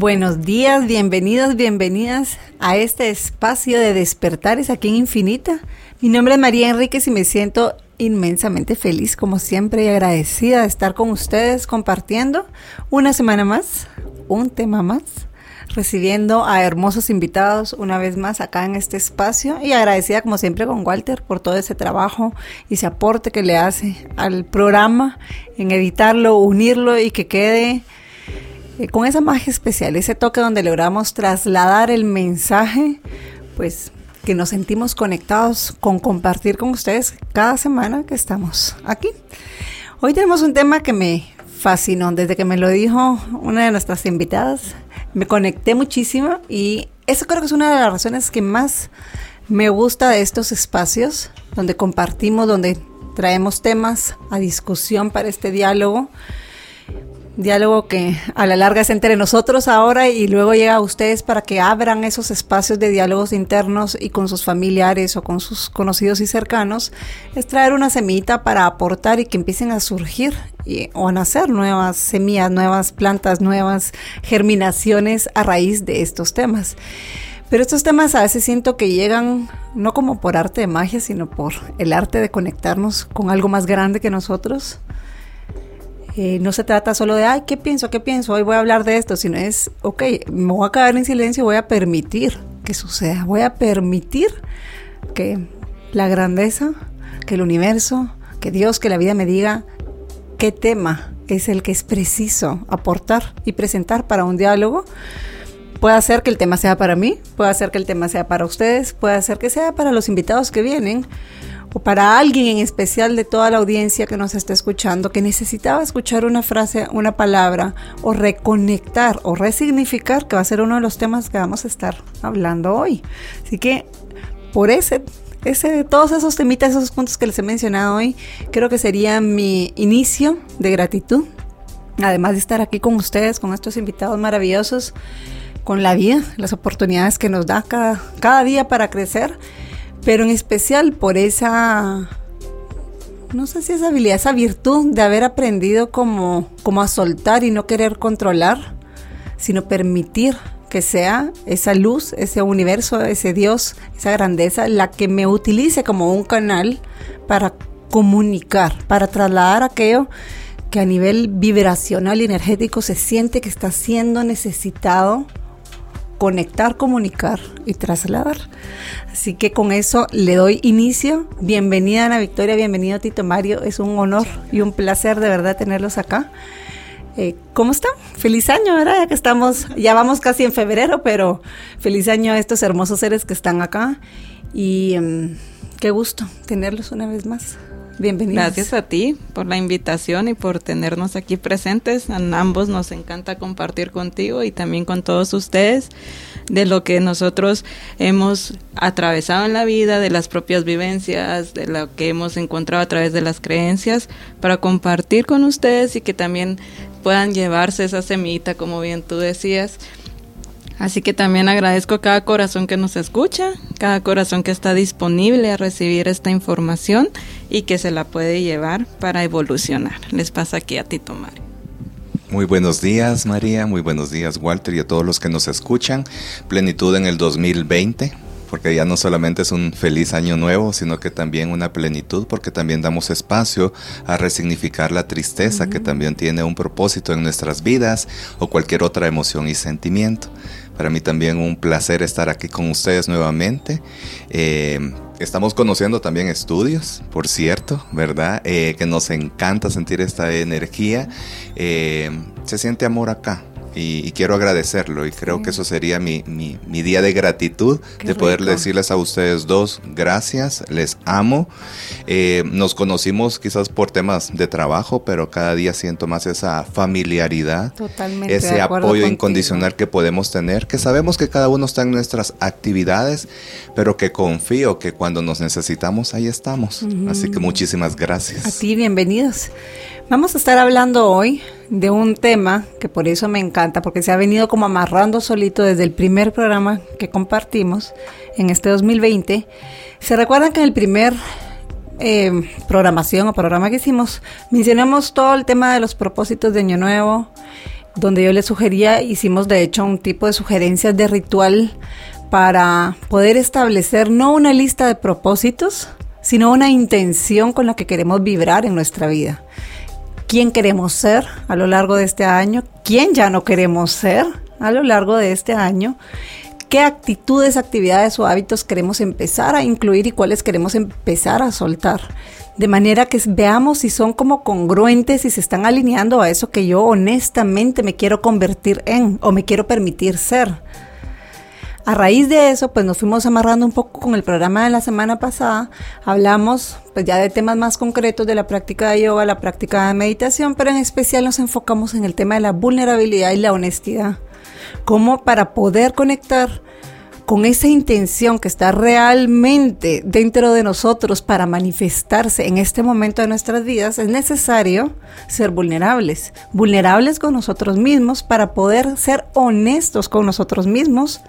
Buenos días, bienvenidos, bienvenidas a este espacio de despertares aquí en Infinita. Mi nombre es María Enríquez y me siento inmensamente feliz, como siempre, y agradecida de estar con ustedes compartiendo una semana más, un tema más, recibiendo a hermosos invitados una vez más acá en este espacio y agradecida como siempre con Walter por todo ese trabajo y ese aporte que le hace al programa en editarlo, unirlo y que quede eh, con esa magia especial, ese toque donde logramos trasladar el mensaje, pues que nos sentimos conectados con compartir con ustedes cada semana que estamos aquí. Hoy tenemos un tema que me fascinó desde que me lo dijo una de nuestras invitadas. Me conecté muchísimo y eso creo que es una de las razones que más me gusta de estos espacios donde compartimos, donde traemos temas a discusión para este diálogo diálogo que a la larga es entre nosotros ahora y luego llega a ustedes para que abran esos espacios de diálogos internos y con sus familiares o con sus conocidos y cercanos, es traer una semillita para aportar y que empiecen a surgir y, o a nacer nuevas semillas, nuevas plantas, nuevas germinaciones a raíz de estos temas. Pero estos temas a veces siento que llegan no como por arte de magia, sino por el arte de conectarnos con algo más grande que nosotros eh, no se trata solo de, ay, ¿qué pienso? ¿Qué pienso? Hoy voy a hablar de esto, sino es, ok, me voy a quedar en silencio, voy a permitir que suceda, voy a permitir que la grandeza, que el universo, que Dios, que la vida me diga qué tema es el que es preciso aportar y presentar para un diálogo. Puede hacer que el tema sea para mí, puede hacer que el tema sea para ustedes, puede hacer que sea para los invitados que vienen, o para alguien en especial de toda la audiencia que nos está escuchando que necesitaba escuchar una frase, una palabra o reconectar o resignificar, que va a ser uno de los temas que vamos a estar hablando hoy. Así que por ese, ese, todos esos temitas, esos puntos que les he mencionado hoy, creo que sería mi inicio de gratitud. Además de estar aquí con ustedes, con estos invitados maravillosos, con la vida, las oportunidades que nos da cada, cada día para crecer pero en especial por esa, no sé si esa habilidad, esa virtud de haber aprendido como, como a soltar y no querer controlar, sino permitir que sea esa luz, ese universo, ese Dios, esa grandeza, la que me utilice como un canal para comunicar, para trasladar aquello que a nivel vibracional y energético se siente que está siendo necesitado conectar, comunicar y trasladar. Así que con eso le doy inicio. Bienvenida Ana Victoria, bienvenido Tito Mario. Es un honor y un placer de verdad tenerlos acá. Eh, ¿Cómo están? Feliz año, ¿verdad? Ya que estamos, ya vamos casi en febrero, pero feliz año a estos hermosos seres que están acá. Y em, qué gusto tenerlos una vez más. Bienvenidos. Gracias a ti por la invitación y por tenernos aquí presentes. A ambos nos encanta compartir contigo y también con todos ustedes de lo que nosotros hemos atravesado en la vida, de las propias vivencias, de lo que hemos encontrado a través de las creencias, para compartir con ustedes y que también puedan llevarse esa semillita, como bien tú decías, Así que también agradezco a cada corazón que nos escucha, cada corazón que está disponible a recibir esta información y que se la puede llevar para evolucionar. Les pasa aquí a Tito Mario. Muy buenos días María, muy buenos días Walter y a todos los que nos escuchan. Plenitud en el 2020 porque ya no solamente es un feliz año nuevo, sino que también una plenitud, porque también damos espacio a resignificar la tristeza, que también tiene un propósito en nuestras vidas, o cualquier otra emoción y sentimiento. Para mí también un placer estar aquí con ustedes nuevamente. Eh, estamos conociendo también estudios, por cierto, ¿verdad? Eh, que nos encanta sentir esta energía. Eh, se siente amor acá, y, quiero agradecerlo y creo que eso sería mi, mi, día de gratitud, de poder decirles a ustedes dos, gracias, les amo. Eh, nos conocimos quizás por temas de trabajo, pero cada día siento más esa familiaridad, ese apoyo incondicional que podemos tener, que sabemos que cada uno está en nuestras actividades, pero que confío que cuando nos necesitamos, ahí estamos. Así que muchísimas gracias. A ti, bienvenidos. Vamos a estar hablando hoy de un tema que por eso me encanta, porque se ha venido como amarrando solito desde el primer programa que compartimos en este 2020. ¿Se recuerdan que en el primer eh, programación o programa que hicimos mencionamos todo el tema de los propósitos de Año Nuevo, donde yo les sugería, hicimos de hecho un tipo de sugerencias de ritual para poder establecer no una lista de propósitos, sino una intención con la que queremos vibrar en nuestra vida quién queremos ser a lo largo de este año, quién ya no queremos ser a lo largo de este año, qué actitudes, actividades o hábitos queremos empezar a incluir y cuáles queremos empezar a soltar. De manera que veamos si son como congruentes y se están alineando a eso que yo honestamente me quiero convertir en o me quiero permitir ser. A raíz de eso, pues nos fuimos amarrando un poco con el programa de la semana pasada. Hablamos pues ya de temas más concretos de la práctica de yoga, la práctica de meditación, pero en especial nos enfocamos en el tema de la vulnerabilidad y la honestidad. Como para poder conectar con esa intención que está realmente dentro de nosotros para manifestarse en este momento de nuestras vidas, es necesario ser vulnerables, vulnerables con nosotros mismos para poder ser honestos con nosotros mismos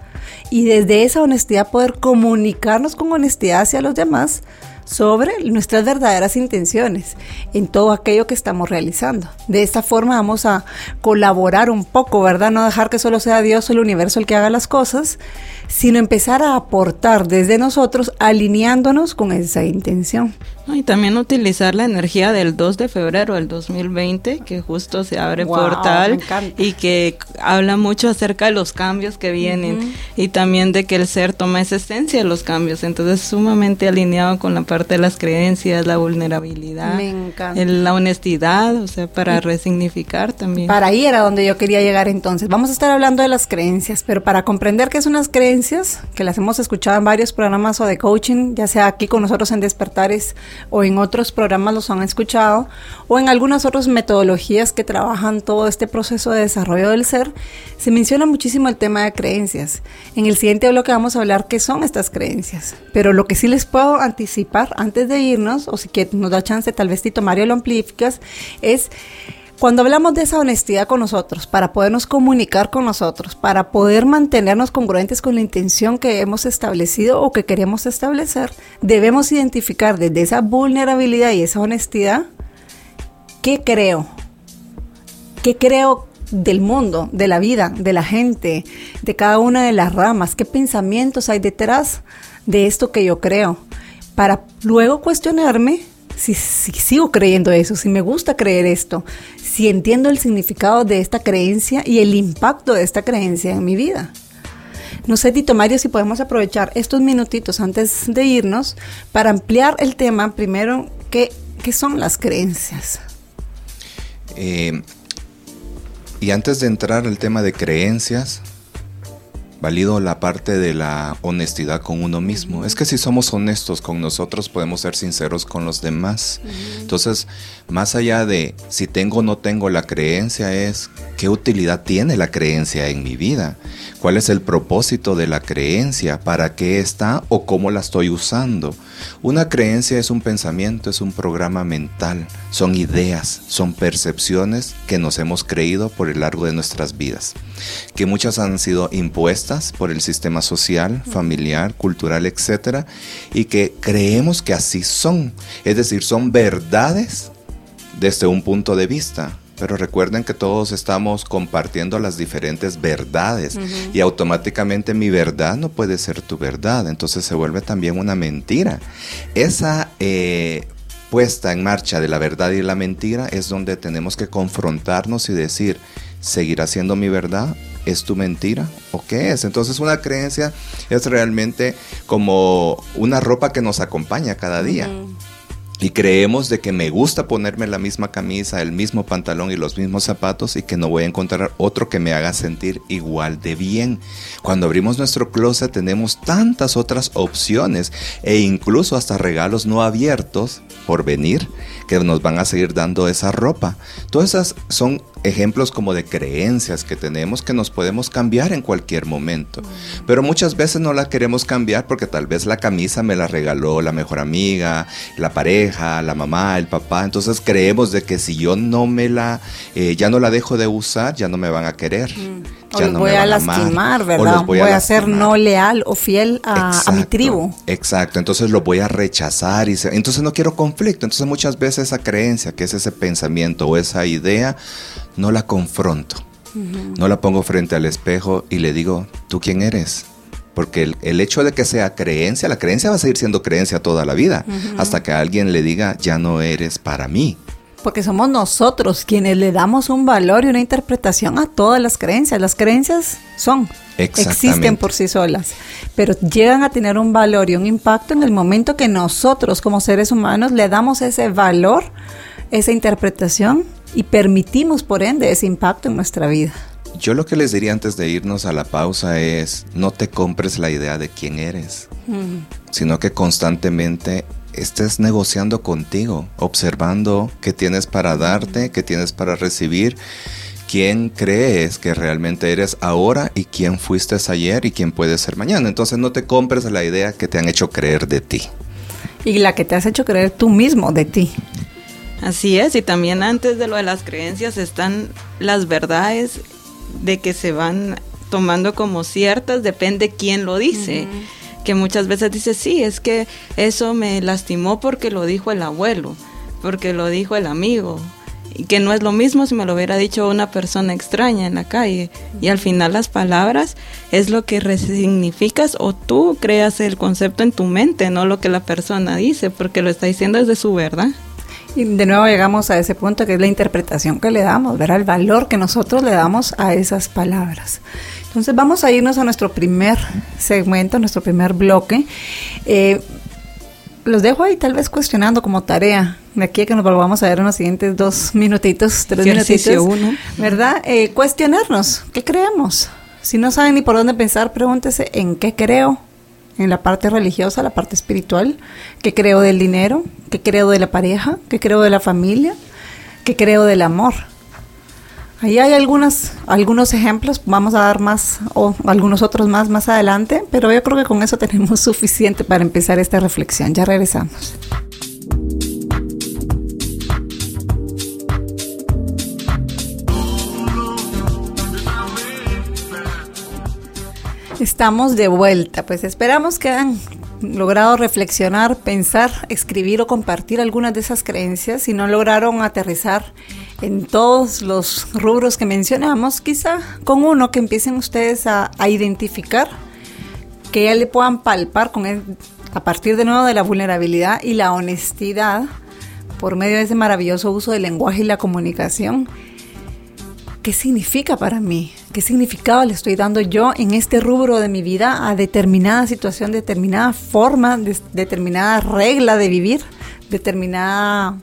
y desde esa honestidad poder comunicarnos con honestidad hacia los demás sobre nuestras verdaderas intenciones en todo aquello que estamos realizando. De esta forma vamos a colaborar un poco, ¿verdad? No dejar que solo sea Dios o el universo el que haga las cosas, sino empezar a aportar desde nosotros alineándonos con esa intención. Y también utilizar la energía del 2 de febrero del 2020, que justo se abre portal y que habla mucho acerca de los cambios que vienen y también de que el ser toma esa esencia de los cambios. Entonces, sumamente alineado con la parte de las creencias, la vulnerabilidad, la honestidad, o sea, para resignificar también. Para ahí era donde yo quería llegar entonces. Vamos a estar hablando de las creencias, pero para comprender qué son las creencias, que las hemos escuchado en varios programas o de coaching, ya sea aquí con nosotros en Despertares, o en otros programas los han escuchado o en algunas otras metodologías que trabajan todo este proceso de desarrollo del ser, se menciona muchísimo el tema de creencias. En el siguiente bloque vamos a hablar qué son estas creencias, pero lo que sí les puedo anticipar antes de irnos, o si nos da chance tal vez Tito Mario lo amplificas, es cuando hablamos de esa honestidad con nosotros, para podernos comunicar con nosotros, para poder mantenernos congruentes con la intención que hemos establecido o que queremos establecer, debemos identificar desde esa vulnerabilidad y esa honestidad qué creo, qué creo del mundo, de la vida, de la gente, de cada una de las ramas, qué pensamientos hay detrás de esto que yo creo, para luego cuestionarme si, sigo creyendo eso, si me gusta creer esto, si entiendo el significado de esta creencia y el impacto de esta creencia en mi vida. No sé, Tito Mario, si podemos aprovechar estos minutitos antes de irnos para ampliar el tema. Primero, ¿qué, son las creencias? Eh, y antes de entrar al tema de creencias, Valido la parte de la honestidad con uno mismo. Es que si somos honestos con nosotros podemos ser sinceros con los demás. Entonces, más allá de si tengo o no tengo la creencia es qué utilidad tiene la creencia en mi vida. ¿Cuál es el propósito de la creencia? ¿Para qué está o cómo la estoy usando? Una creencia es un pensamiento, es un programa mental, son ideas, son percepciones que nos hemos creído por el largo de nuestras vidas, que muchas han sido impuestas por el sistema social, familiar, cultural, etc. Y que creemos que así son, es decir, son verdades desde un punto de vista, pero recuerden que todos estamos compartiendo las diferentes verdades y automáticamente mi verdad no puede ser tu verdad, entonces se vuelve también una mentira. Esa eh, puesta en marcha de la verdad y la mentira es donde tenemos que confrontarnos y decir, ¿seguirá siendo mi verdad? ¿Es tu mentira? ¿O qué es? Entonces una creencia es realmente como una ropa que nos acompaña cada día. Y creemos de que me gusta ponerme la misma camisa, el mismo pantalón y los mismos zapatos y que no voy a encontrar otro que me haga sentir igual de bien. Cuando abrimos nuestro closet tenemos tantas otras opciones e incluso hasta regalos no abiertos por venir que nos van a seguir dando esa ropa. Todas esas son ejemplos como de creencias que tenemos que nos podemos cambiar en cualquier momento. Pero muchas veces no la queremos cambiar porque tal vez la camisa me la regaló la mejor amiga, la pareja, la mamá, el papá. Entonces creemos de que si yo no me la, eh, ya no la dejo de usar, ya no me van a querer. Mm. Ya no voy a lastimar, ¿verdad? Voy, a, ser no leal o fiel a, mi tribu. Exacto, entonces lo voy a rechazar y entonces no quiero conflicto. Entonces muchas veces esa creencia, que es ese pensamiento o esa idea, no la confronto. No la pongo frente al espejo y le digo, ¿tú quién eres? Porque el, hecho de que sea creencia, la creencia va a seguir siendo creencia toda la vida, hasta que alguien le diga, ya no eres para mí. Porque somos nosotros quienes le damos un valor y una interpretación a todas las creencias. Las creencias son, existen por sí solas, pero llegan a tener un valor y un impacto en el momento que nosotros como seres humanos le damos ese valor, esa interpretación y permitimos por ende ese impacto en nuestra vida. Yo lo que les diría antes de irnos a la pausa es, no te compres la idea de quién eres, sino que constantemente estés negociando contigo, observando qué tienes para darte, qué tienes para recibir, quién crees que realmente eres ahora y quién fuiste ayer y quién puedes ser mañana. Entonces no te compres la idea que te han hecho creer de ti. Y la que te has hecho creer tú mismo de ti. Así es, y también antes de lo de las creencias están las verdades de que se van tomando como ciertas, depende quién lo dice. Que muchas veces dice, sí, es que eso me lastimó porque lo dijo el abuelo, porque lo dijo el amigo, y que no es lo mismo si me lo hubiera dicho una persona extraña en la calle. Y al final las palabras es lo que resignificas o tú creas el concepto en tu mente, no lo que la persona dice, porque lo está diciendo desde su verdad. Y de nuevo llegamos a ese punto que es la interpretación que le damos, ver el valor que nosotros le damos a esas palabras. Entonces vamos a irnos a nuestro primer segmento, nuestro primer bloque. Eh, los dejo ahí tal vez cuestionando como tarea, de aquí a que nos volvamos a ver en los siguientes dos minutitos, tres minutitos, uno. ¿verdad? Eh, cuestionarnos, ¿qué creemos? Si no saben ni por dónde pensar, pregúntese en qué creo, en la parte religiosa, la parte espiritual, qué creo del dinero, qué creo de la pareja, qué creo de la familia, qué creo del amor. Ahí hay algunas, algunos ejemplos, vamos a dar más o algunos otros más más adelante, pero yo creo que con eso tenemos suficiente para empezar esta reflexión. Ya regresamos. Estamos de vuelta, pues esperamos que hayan logrado reflexionar, pensar, escribir o compartir algunas de esas creencias. Si no lograron aterrizar en todos los rubros que mencionamos, quizá con uno que empiecen ustedes a, identificar, que ya le puedan palpar con a partir de nuevo de la vulnerabilidad y la honestidad por medio de ese maravilloso uso del lenguaje y la comunicación ¿qué significa para mí? ¿Qué significado le estoy dando yo en este rubro de mi vida a determinada situación, determinada forma, determinada regla de vivir, determinada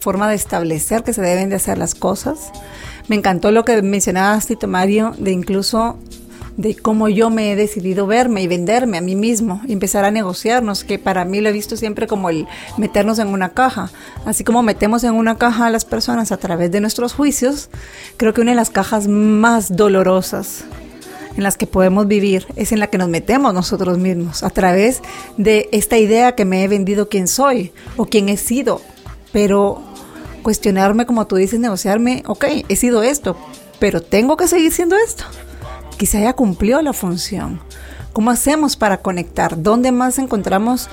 forma de establecer que se deben de hacer las cosas? Me encantó lo que mencionabas, Tito Mario, de incluso de cómo yo me he decidido verme y venderme a mí mismo y empezar a negociarnos, que para mí lo he visto siempre como el meternos en una caja. Así como metemos en una caja a las personas a través de nuestros juicios, creo que una de las cajas más dolorosas en las que podemos vivir es en la que nos metemos nosotros mismos, a través de esta idea que me he vendido quién soy o quién he sido. Pero cuestionarme, como tú dices, negociarme, ok, he sido esto, pero tengo que seguir siendo esto quizá ya cumplió la función. ¿Cómo hacemos para conectar? ¿Dónde más encontramos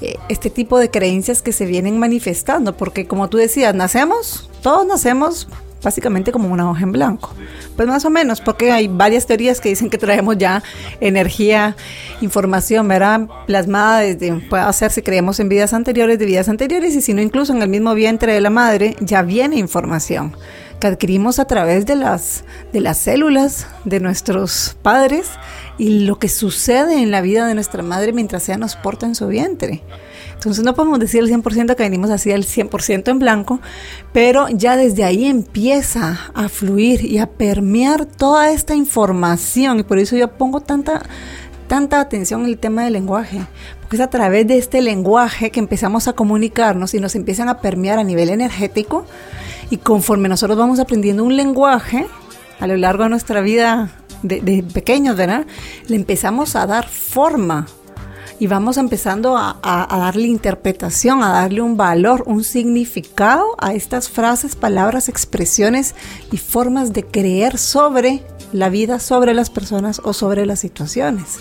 eh, este tipo de creencias que se vienen manifestando? Porque como tú decías, nacemos, todos nacemos básicamente como una hoja en blanco. Pues más o menos, porque hay varias teorías que dicen que traemos ya energía, información, ¿verdad? Plasmada desde, puede si creemos en vidas anteriores, de vidas anteriores, y si no, incluso en el mismo vientre de la madre, ya viene información que adquirimos a través de las, de las células de nuestros padres y lo que sucede en la vida de nuestra madre mientras ella nos porta en su vientre. Entonces no podemos decir el 100% que venimos así al 100% en blanco, pero ya desde ahí empieza a fluir y a permear toda esta información y por eso yo pongo tanta tanta atención en el tema del lenguaje, porque es a través de este lenguaje que empezamos a comunicarnos y nos empiezan a permear a nivel energético y conforme nosotros vamos aprendiendo un lenguaje a lo largo de nuestra vida de, pequeños, ¿verdad? Le empezamos a dar forma y vamos empezando a, a, darle interpretación, a darle un valor, un significado a estas frases, palabras, expresiones y formas de creer sobre la vida, sobre las personas o sobre las situaciones.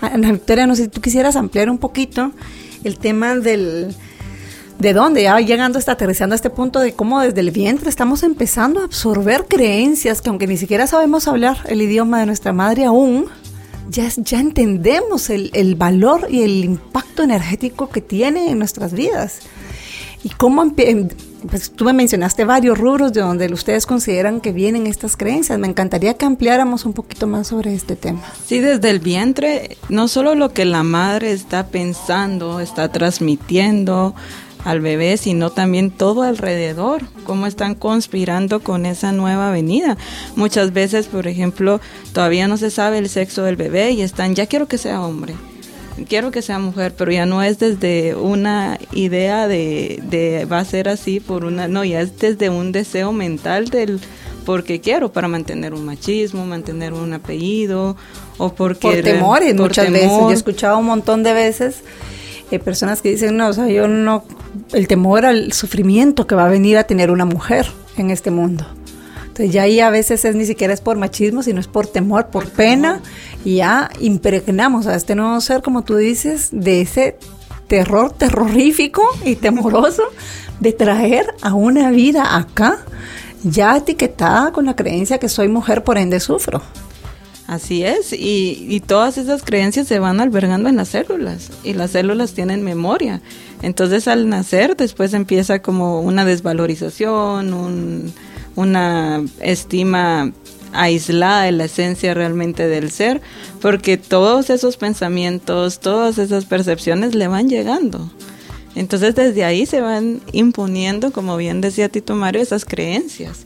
Ana Victoria, no sé si tú quisieras ampliar un poquito el tema del de dónde, ya llegando hasta aterrizando a este punto de cómo desde el vientre estamos empezando a absorber creencias que aunque ni siquiera sabemos hablar el idioma de nuestra madre aún, ya, ya entendemos el, el valor y el impacto energético que tiene en nuestras vidas. Y cómo pues tú me mencionaste varios rubros de donde ustedes consideran que vienen estas creencias. Me encantaría que ampliáramos un poquito más sobre este tema. Sí, desde el vientre, no solo lo que la madre está pensando, está transmitiendo al bebé, sino también todo alrededor, cómo están conspirando con esa nueva venida. Muchas veces, por ejemplo, todavía no se sabe el sexo del bebé y están, ya quiero que sea hombre quiero que sea mujer, pero ya no es desde una idea de, de va a ser así por una, no, ya es desde un deseo mental del porque quiero para mantener un machismo, mantener un apellido o porque por temores muchas veces. Yo he escuchado un montón de veces eh, personas que dicen, "No, o sea, yo no el temor al sufrimiento que va a venir a tener una mujer en este mundo." Entonces ya ahí a veces es ni siquiera es por machismo, sino es por temor, por, pena, y ya impregnamos a este nuevo ser, como tú dices, de ese terror terrorífico y temoroso de traer a una vida acá ya etiquetada con la creencia que soy mujer, por ende sufro. Así es, y, todas esas creencias se van albergando en las células y las células tienen memoria. Entonces al nacer después empieza como una desvalorización, un, una estima aislada de la esencia realmente del ser, porque todos esos pensamientos, todas esas percepciones le van llegando. Entonces desde ahí se van imponiendo, como bien decía Tito Mario, esas creencias.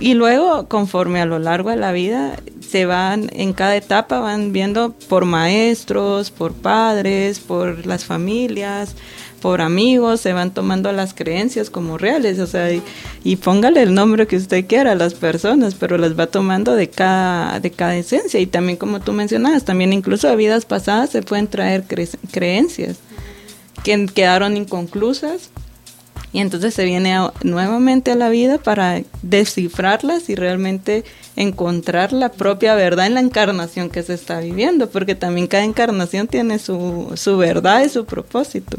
Y luego, conforme a lo largo de la vida, se van, en cada etapa van viendo por maestros, por padres, por las familias, por amigos, se van tomando las creencias como reales, o sea, y, póngale el nombre que usted quiera a las personas, pero las va tomando de cada, de cada esencia. Y también como tú mencionabas, también incluso a vidas pasadas se pueden traer creencias que quedaron inconclusas y entonces se viene nuevamente a la vida para descifrarlas y realmente encontrar la propia verdad en la encarnación que se está viviendo, porque también cada encarnación tiene su, su verdad y su propósito.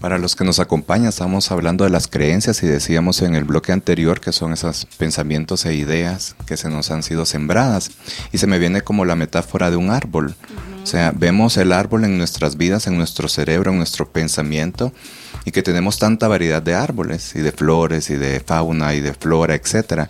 Para los que nos acompañan, estamos hablando de las creencias y decíamos en el bloque anterior que son esos pensamientos e ideas que se nos han sido sembradas. Y se me viene como la metáfora de un árbol. O sea, vemos el árbol en nuestras vidas, en nuestro cerebro, en nuestro pensamiento, y que tenemos tanta variedad de árboles y de flores y de fauna y de flora, etcétera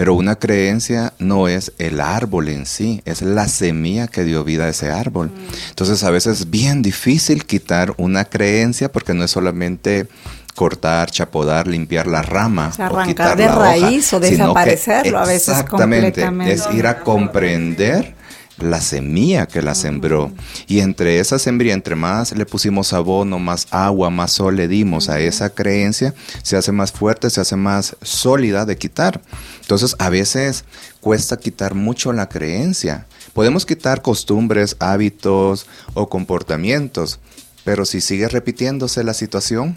pero una creencia no es el árbol en sí, es la semilla que dio vida a ese árbol. Entonces a veces es bien difícil quitar una creencia porque no es solamente cortar, chapodar, limpiar la rama. O arrancar de raíz o desaparecerlo a veces exactamente, Es ir a comprender la semilla que la sembró. Y entre esa semilla, entre más le pusimos abono, más agua, más sol le dimos a esa creencia, se hace más fuerte, se hace más sólida de quitar. Entonces, a veces cuesta quitar mucho la creencia. Podemos quitar costumbres, hábitos o comportamientos, pero si sigue repitiéndose la situación,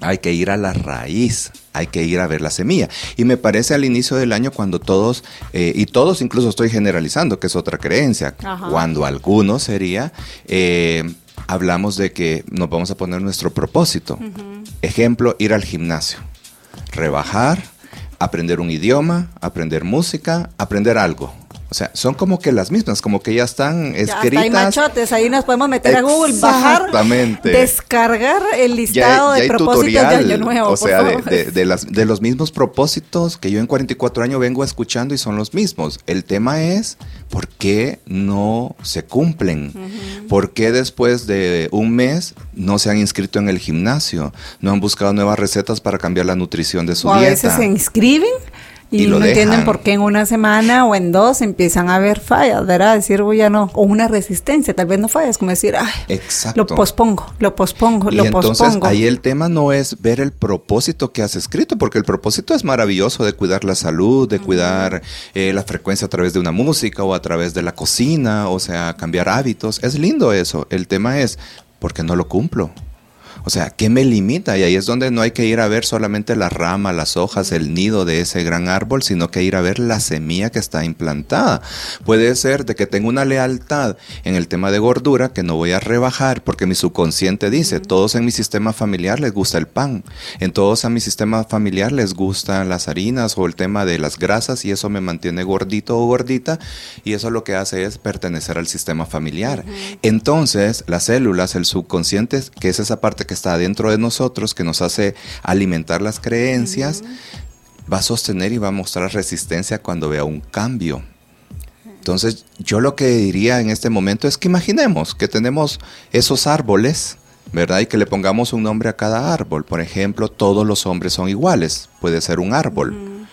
hay que ir a la raíz, hay que ir a ver la semilla. Y me parece al inicio del año cuando todos, eh, y todos incluso estoy generalizando, que es otra creencia, cuando algunos sería, eh, hablamos de que nos vamos a poner nuestro propósito. Ejemplo, ir al gimnasio, rebajar, aprender un idioma, aprender música, aprender algo O sea, son como que las mismas, como que ya están escritas. hay machotes, ahí nos podemos meter a Google, bajar, descargar el listado ya de propósitos de tutorial, Año Nuevo. O sea, de, de- de las, de los mismos propósitos que yo en 44 años vengo escuchando y son los mismos. El tema es por qué no se cumplen. ¿Por qué después de un mes no se han inscrito en el gimnasio? No han buscado nuevas recetas para cambiar la nutrición de su o a dieta. veces se inscriben y, Y lo no entienden por qué en una semana o en dos empiezan a haber fallas, ¿verdad? Decir, uy, ya no. O una resistencia, tal vez no fallas, como decir, ay, Exacto. lo pospongo, lo pospongo, Y lo entonces pospongo. ahí el tema no es ver el propósito que has escrito, porque el propósito es maravilloso de cuidar la salud, de cuidar eh, la frecuencia a través de una música o a través de la cocina, o sea, cambiar hábitos. Es lindo eso. El tema es, ¿por qué no lo cumplo? O sea, ¿qué me limita? Y ahí es donde no hay que ir a ver solamente la rama, las hojas, el nido de ese gran árbol, sino que ir a ver la semilla que está implantada. Puede ser de que tengo una lealtad en el tema de gordura que no voy a rebajar porque mi subconsciente dice, todos en mi sistema familiar les gusta el pan, en todos a mi sistema familiar les gustan las harinas o el tema de las grasas y eso me mantiene gordito o gordita y eso lo que hace es pertenecer al sistema familiar. Entonces, las células, el subconsciente, que es esa parte que está dentro de nosotros, que nos hace alimentar las creencias, va a sostener y va a mostrar resistencia cuando vea un cambio. Entonces, yo lo que diría en este momento es que imaginemos que tenemos esos árboles, ¿verdad? Y que le pongamos un nombre a cada árbol. Por ejemplo, todos los hombres son iguales, puede ser un árbol.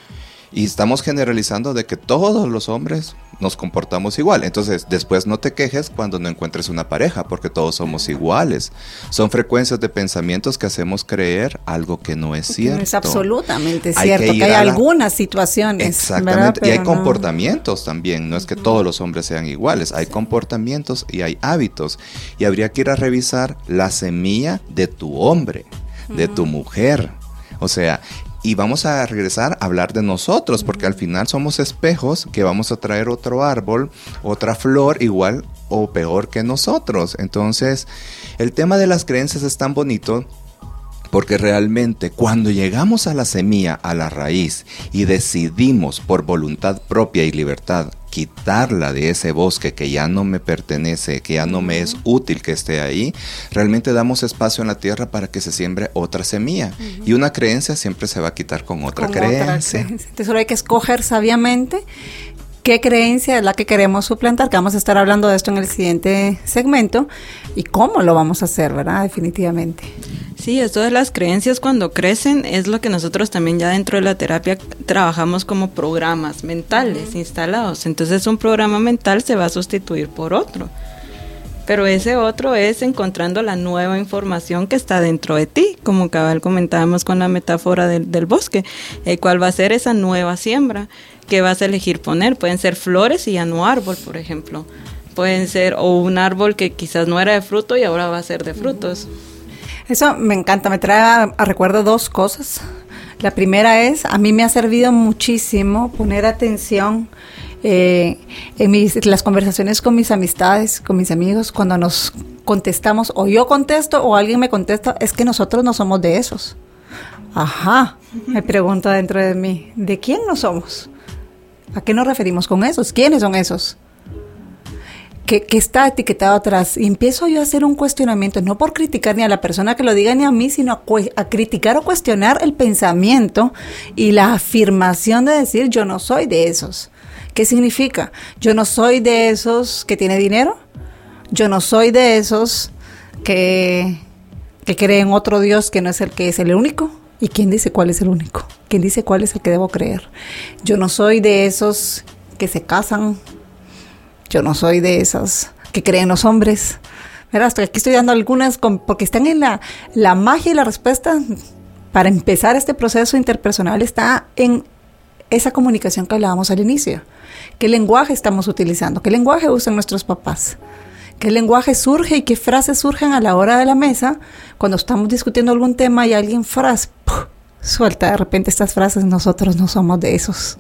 Y estamos generalizando de que todos los hombres nos comportamos igual. Entonces, después no te quejes cuando no encuentres una pareja, porque todos somos iguales. Son frecuencias de pensamientos que hacemos creer algo que no es cierto. no es absolutamente Hay cierto, que hay la- algunas situaciones. Exactamente. Y hay no- comportamientos también. No es que todos los hombres sean iguales. Hay comportamientos y hay hábitos. Y habría que ir a revisar la semilla de tu hombre, de tu mujer. O sea, y vamos a regresar a hablar de nosotros, porque al final somos espejos que vamos a traer otro árbol, otra flor igual o peor que nosotros. Entonces, el tema de las creencias es tan bonito porque realmente cuando llegamos a la semilla, a la raíz, y decidimos por voluntad propia y libertad quitarla de ese bosque que ya no me pertenece, que ya no me es útil que esté ahí, realmente damos espacio en la tierra para que se siembre otra semilla. Y una creencia siempre se va a quitar con otra con creencia. otra creencia. Entonces solo hay que escoger sabiamente qué creencia es la que queremos suplantar, que vamos a estar hablando de esto en el siguiente segmento y cómo lo vamos a hacer, ¿verdad? Definitivamente. Sí, esto de las creencias cuando crecen es lo que nosotros también ya dentro de la terapia trabajamos como programas mentales instalados. Entonces un programa mental se va a sustituir por otro. Pero ese otro es encontrando la nueva información que está dentro de ti, como cabal comentábamos con la metáfora del, del bosque, el cual va a ser esa nueva siembra que vas a elegir poner. Pueden ser flores y ya no árbol, por ejemplo. Pueden ser o un árbol que quizás no era de fruto y ahora va a ser de frutos. Eso me encanta, me trae a recuerdo dos cosas. La primera es, a mí me ha servido muchísimo poner atención eh, en mis, las conversaciones con mis amistades, con mis amigos, cuando nos contestamos, o yo contesto o alguien me contesta, es que nosotros no somos de esos. Ajá, me pregunto dentro de mí, ¿de quién no somos? ¿A qué nos referimos con esos? ¿Quiénes son esos? que, que está etiquetado atrás. Y empiezo yo a hacer un cuestionamiento, no por criticar ni a la persona que lo diga ni a mí, sino a, criticar o cuestionar el pensamiento y la afirmación de decir yo no soy de esos. ¿Qué significa? Yo no soy de esos que tiene dinero. Yo no soy de esos que, que creen otro Dios que no es el que es el único. ¿Y quién dice cuál es el único? ¿Quién dice cuál es el que debo creer? Yo no soy de esos que se casan yo no soy de esas que creen los hombres. ¿Verdad? Hasta aquí estoy dando algunas, con- porque están en la, la magia y la respuesta para empezar este proceso interpersonal está en esa comunicación que hablábamos al inicio. ¿Qué lenguaje estamos utilizando? ¿Qué lenguaje usan nuestros papás? ¿Qué lenguaje surge y qué frases surgen a la hora de la mesa cuando estamos discutiendo algún tema y alguien frase, ¡puf! suelta de repente estas frases? Nosotros no somos de esos.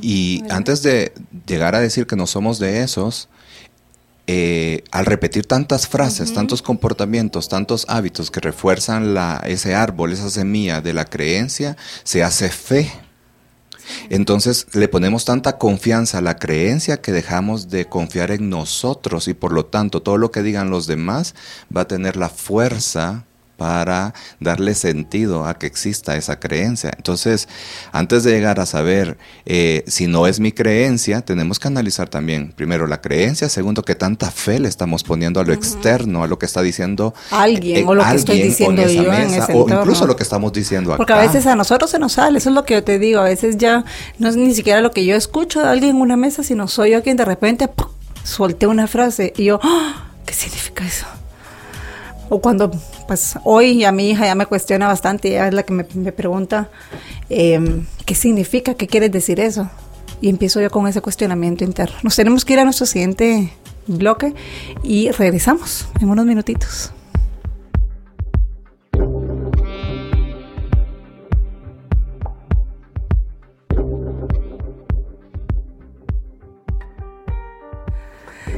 Y antes de llegar a decir que no somos de esos, eh, al repetir tantas frases, tantos comportamientos, tantos hábitos que refuerzan la, ese árbol, esa semilla de la creencia, se hace fe. Entonces le ponemos tanta confianza a la creencia que dejamos de confiar en nosotros y por lo tanto todo lo que digan los demás va a tener la fuerza para darle sentido a que exista esa creencia. Entonces, antes de llegar a saber eh, si no es mi creencia, tenemos que analizar también, primero, la creencia, segundo, que tanta fe le estamos poniendo a lo externo, a lo que está diciendo alguien, o lo que estoy diciendo yo en ese o incluso lo que estamos diciendo Porque a veces a nosotros se nos sale, eso es lo que yo te digo, a veces ya no es ni siquiera lo que yo escucho de alguien en una mesa, sino soy yo quien de repente suelte una frase y yo, ¡Ah! ¿qué significa eso? o cuando, pues hoy a mi hija ya me cuestiona bastante, ella es la que me, pregunta, em, ¿qué significa? ¿Qué quieres decir eso? Y empiezo yo con ese cuestionamiento interno. Nos tenemos que ir a nuestro siguiente bloque y regresamos en unos minutitos.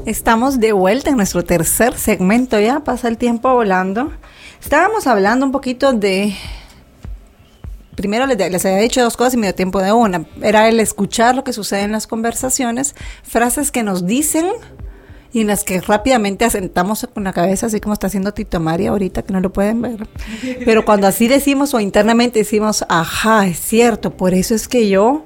Estamos de vuelta en nuestro tercer segmento, ya pasa el tiempo volando. Estábamos hablando un poquito de... Primero les, había dicho dos cosas y me dio tiempo de una. Era el escuchar lo que sucede en las conversaciones, frases que nos dicen y en las que rápidamente asentamos con la cabeza, así como está haciendo Tito María ahorita, que no lo pueden ver. Pero cuando así decimos o internamente decimos, ajá, es cierto, por eso es que yo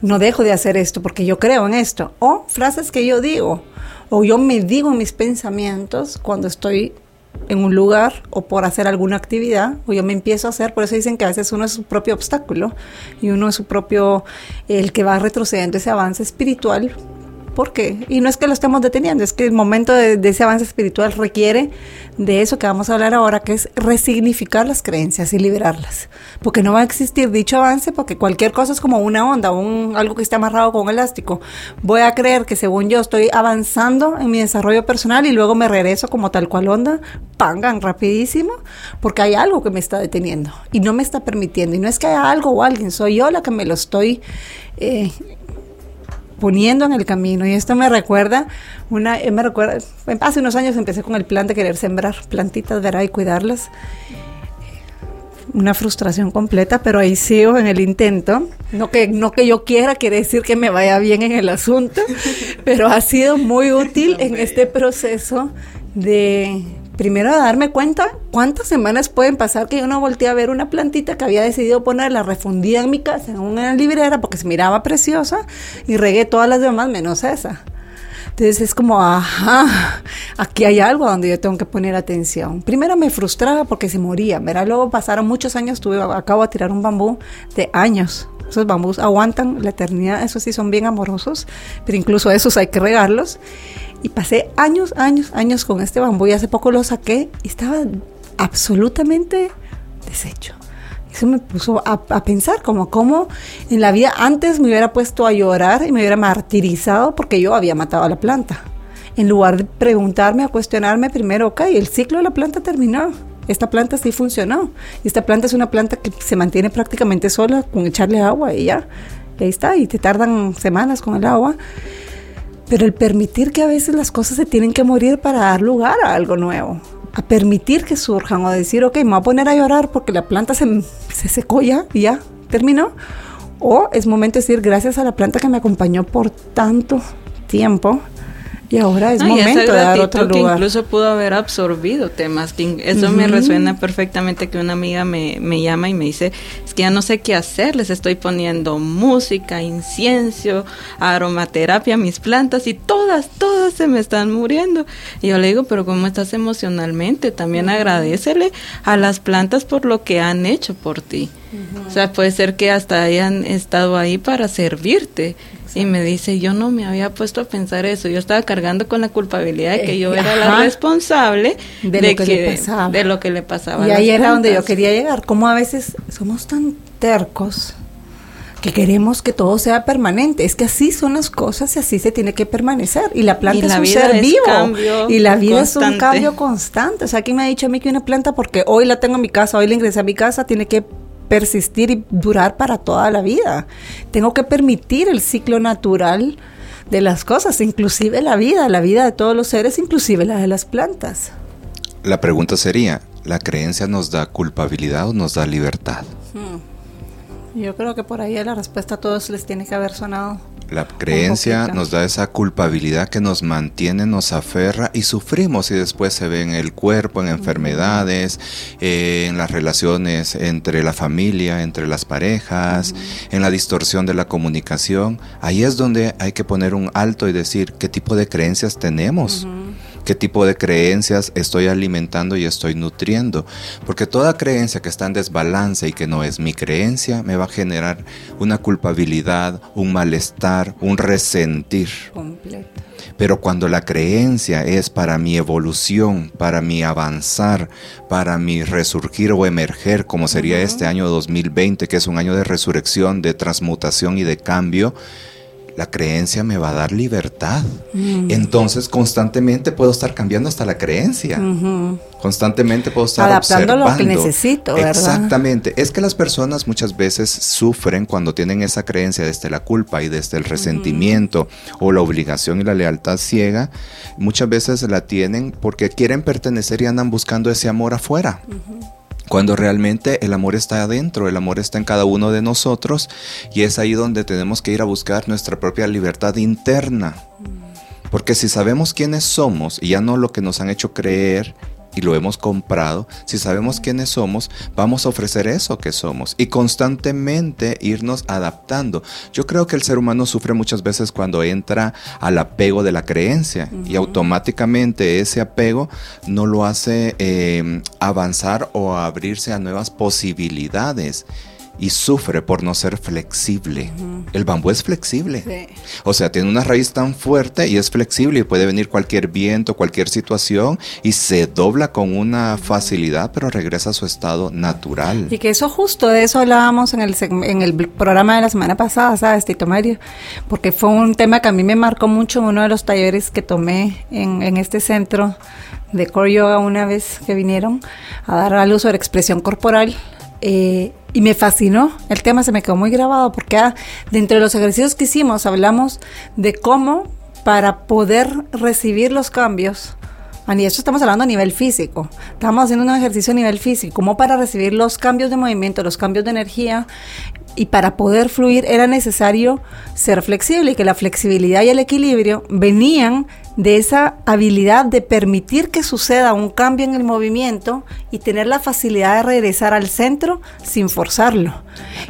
no dejo de hacer esto, porque yo creo en esto. O frases que yo digo, o yo me digo mis pensamientos cuando estoy en un lugar o por hacer alguna actividad, o yo me empiezo a hacer, por eso dicen que a veces uno es su propio obstáculo y uno es su propio, el que va retrocediendo ese avance espiritual ¿Por qué? Y no es que lo estemos deteniendo, es que el momento de, ese avance espiritual requiere de eso que vamos a hablar ahora, que es resignificar las creencias y liberarlas. Porque no va a existir dicho avance, porque cualquier cosa es como una onda, un, algo que está amarrado con un elástico. Voy a creer que según yo estoy avanzando en mi desarrollo personal y luego me regreso como tal cual onda, pangan rapidísimo, porque hay algo que me está deteniendo y no me está permitiendo. Y no es que haya algo o alguien, soy yo la que me lo estoy... Eh, poniendo en el camino. Y esto me recuerda, una, eh, me recuerda, hace unos años empecé con el plan de querer sembrar plantitas, verá, y cuidarlas. Una frustración completa, pero ahí sigo en el intento. No que, no que yo quiera, quiere decir que me vaya bien en el asunto, pero ha sido muy útil en este proceso de primero darme cuenta cuántas semanas pueden pasar que yo no volteé a ver una plantita que había decidido ponerla refundida en mi casa, en una librera, porque se miraba preciosa, y regué todas las demás menos esa. Entonces es como, ajá, aquí hay algo donde yo tengo que poner atención. Primero me frustraba porque se moría, ¿verdad? Luego pasaron muchos años, tuve, acabo de tirar un bambú de años. Esos bambús aguantan la eternidad, esos sí son bien amorosos, pero incluso esos hay que regarlos. Y pasé años, años, años con este bambú y hace poco lo saqué y estaba absolutamente deshecho. Eso me puso a, pensar como cómo en la vida antes me hubiera puesto a llorar y me hubiera martirizado porque yo había matado a la planta. En lugar de preguntarme, a cuestionarme primero, ok, el ciclo de la planta terminó. Esta planta sí funcionó. Esta planta es una planta que se mantiene prácticamente sola con echarle agua y ya. Y ahí está, y te tardan semanas con el agua. Pero el permitir que a veces las cosas se tienen que morir para dar lugar a algo nuevo, a permitir que surjan o decir, ok, me voy a poner a llorar porque la planta se, se secó ya y ya terminó. O es momento de decir, gracias a la planta que me acompañó por tanto tiempo, y ahora es momento de dar otro lugar. que incluso pudo haber absorbido temas. Que eso me resuena perfectamente que una amiga me, me, llama y me dice, es que ya no sé qué hacer, les estoy poniendo música, incienso, aromaterapia a mis plantas y todas, todas se me están muriendo. Y yo le digo, pero ¿cómo estás emocionalmente? También agradecele a las plantas por lo que han hecho por ti. O sea, puede ser que hasta hayan estado ahí para servirte. Y me dice, yo no me había puesto a pensar eso, yo estaba cargando con la culpabilidad de que yo era la responsable de, lo, que, le pasaba. de lo que le pasaba. Y ahí era donde yo quería llegar, como a veces somos tan tercos que queremos que todo sea permanente. Es que así son las cosas y así se tiene que permanecer. Y la planta es un ser vivo. Y la vida es un cambio constante. O sea, aquí me ha dicho a mí que una planta, porque hoy la tengo en mi casa, hoy la ingresé a mi casa, tiene que persistir y durar para toda la vida. Tengo que permitir el ciclo natural de las cosas, inclusive la vida, la vida de todos los seres, inclusive la de las plantas. La pregunta sería, ¿la creencia nos da culpabilidad o nos da libertad? Hmm. Yo creo que por ahí la respuesta a todos les tiene que haber sonado. La creencia nos da esa culpabilidad que nos mantiene, nos aferra y sufrimos y después se ve en el cuerpo, en enfermedades, eh, en las relaciones entre la familia, entre las parejas, en la distorsión de la comunicación. Ahí es donde hay que poner un alto y decir qué tipo de creencias tenemos qué tipo de creencias estoy alimentando y estoy nutriendo. Porque toda creencia que está en desbalance y que no es mi creencia me va a generar una culpabilidad, un malestar, un resentir. Completo. Pero cuando la creencia es para mi evolución, para mi avanzar, para mi resurgir o emerger, como sería este año 2020, que es un año de resurrección, de transmutación y de cambio, la creencia me va a dar libertad. Mm. Entonces constantemente puedo estar cambiando hasta la creencia. Constantemente puedo estar adaptando lo que necesito, ¿verdad? Exactamente. Es que las personas muchas veces sufren cuando tienen esa creencia desde la culpa y desde el resentimiento o la obligación y la lealtad ciega. Muchas veces la tienen porque quieren pertenecer y andan buscando ese amor afuera cuando realmente el amor está adentro, el amor está en cada uno de nosotros y es ahí donde tenemos que ir a buscar nuestra propia libertad interna. Porque si sabemos quiénes somos y ya no lo que nos han hecho creer y lo hemos comprado, si sabemos quiénes somos, vamos a ofrecer eso que somos y constantemente irnos adaptando. Yo creo que el ser humano sufre muchas veces cuando entra al apego de la creencia y automáticamente ese apego no lo hace eh, avanzar o abrirse a nuevas posibilidades y sufre por no ser flexible. El bambú es flexible. O sea, tiene una raíz tan fuerte y es flexible y puede venir cualquier viento, cualquier situación y se dobla con una facilidad, pero regresa a su estado natural. Y que eso justo de eso hablábamos en el, en el programa de la semana pasada, ¿sabes, Tito Mario? Porque fue un tema que a mí me marcó mucho en uno de los talleres que tomé en, en este centro de Core Yoga una vez que vinieron a dar algo sobre expresión corporal. Eh, y me fascinó, el tema se me quedó muy grabado porque ah, dentro de los ejercicios que hicimos hablamos de cómo para poder recibir los cambios, y esto estamos hablando a nivel físico, estamos haciendo un ejercicio a nivel físico, como para recibir los cambios de movimiento, los cambios de energía, y para poder fluir era necesario ser flexible y que la flexibilidad y el equilibrio venían de esa habilidad de permitir que suceda un cambio en el movimiento y tener la facilidad de regresar al centro sin forzarlo,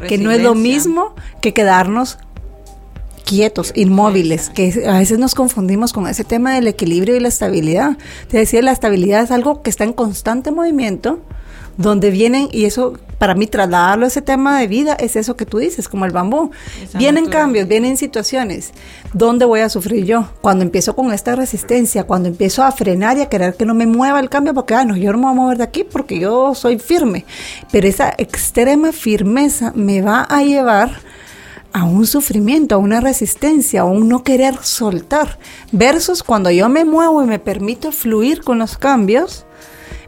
que no es lo mismo que quedarnos quietos, inmóviles, que a veces nos confundimos con ese tema del equilibrio y la estabilidad. Te decía, la estabilidad es algo que está en constante movimiento, donde vienen, y eso para mí trasladarlo a ese tema de vida es eso que tú dices, como el bambú. vienen cambios, vienen situaciones. ¿Dónde voy a sufrir yo? Cuando empiezo con esta resistencia, cuando empiezo a frenar y a querer que no me mueva el cambio, porque, ah, no, yo no me voy a mover de aquí porque yo soy firme. Pero esa extrema firmeza me va a llevar a un sufrimiento, a una resistencia, a un no querer soltar. Versus cuando yo me muevo y me permito fluir con los cambios,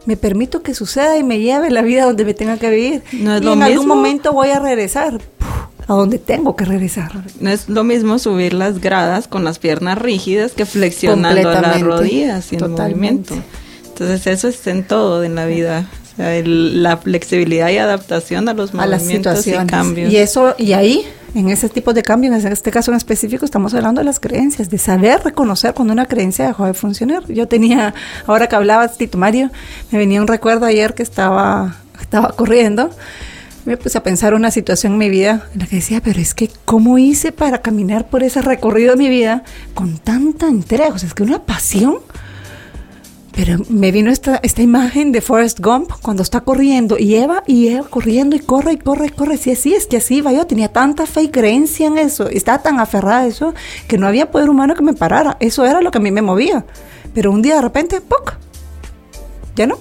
me permito que suceda y me lleve la vida donde me tenga que vivir. No es y en algún momento voy a regresar a donde tengo que regresar. No es lo mismo subir las gradas con las piernas rígidas que flexionando las rodillas y en movimiento. Entonces eso es en todo en la vida. La flexibilidad y adaptación a los movimientos y cambios. Y eso, y ahí en ese tipo de cambios, en este caso en específico, estamos hablando de las creencias, de saber reconocer cuando una creencia dejó de funcionar. Yo tenía, ahora que hablaba Tito Mario, me venía un recuerdo ayer que estaba, estaba corriendo, me puse a pensar una situación en mi vida en la que decía, pero es que ¿cómo hice para caminar por ese recorrido de mi vida con tanta entrega? O sea, es que una pasión pero me vino esta, esta imagen de Forrest Gump cuando está corriendo y Eva y Eva corriendo y corre y corre y corre. Sí, sí, es que así iba yo. Tenía tanta fe y creencia en eso. Estaba tan aferrada a eso que no había poder humano que me parara. Eso era lo que a mí me movía. Pero un día de repente, ¡poc! Ya no.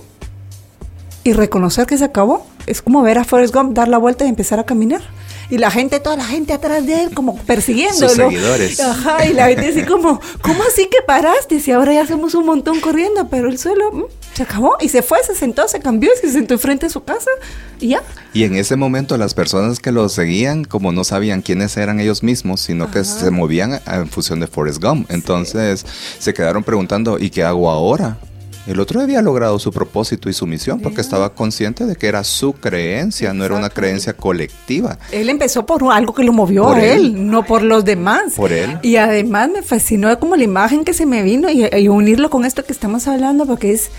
Y reconocer que se acabó es como ver a Forrest Gump dar la vuelta y empezar a caminar y la gente, toda la gente atrás de él, como persiguiéndolo. Sus seguidores. Ajá, y la gente así como, ¿cómo así que paraste? Si ahora ya hacemos un montón corriendo, pero el suelo mm, se acabó y se fue, se sentó, se cambió y se sentó enfrente de su casa y ya. Y en ese momento las personas que lo seguían, como no sabían quiénes eran ellos mismos, sino que se movían en función de Forrest Gump, entonces se quedaron preguntando, ¿y qué hago ahora? El otro había logrado su propósito y su misión porque estaba consciente de que era su creencia, no era una creencia colectiva. Él empezó por algo que lo movió Por a él, él. no por los demás. Por él. Y además me fascinó como la imagen que se me vino y, y unirlo con esto que estamos hablando porque es,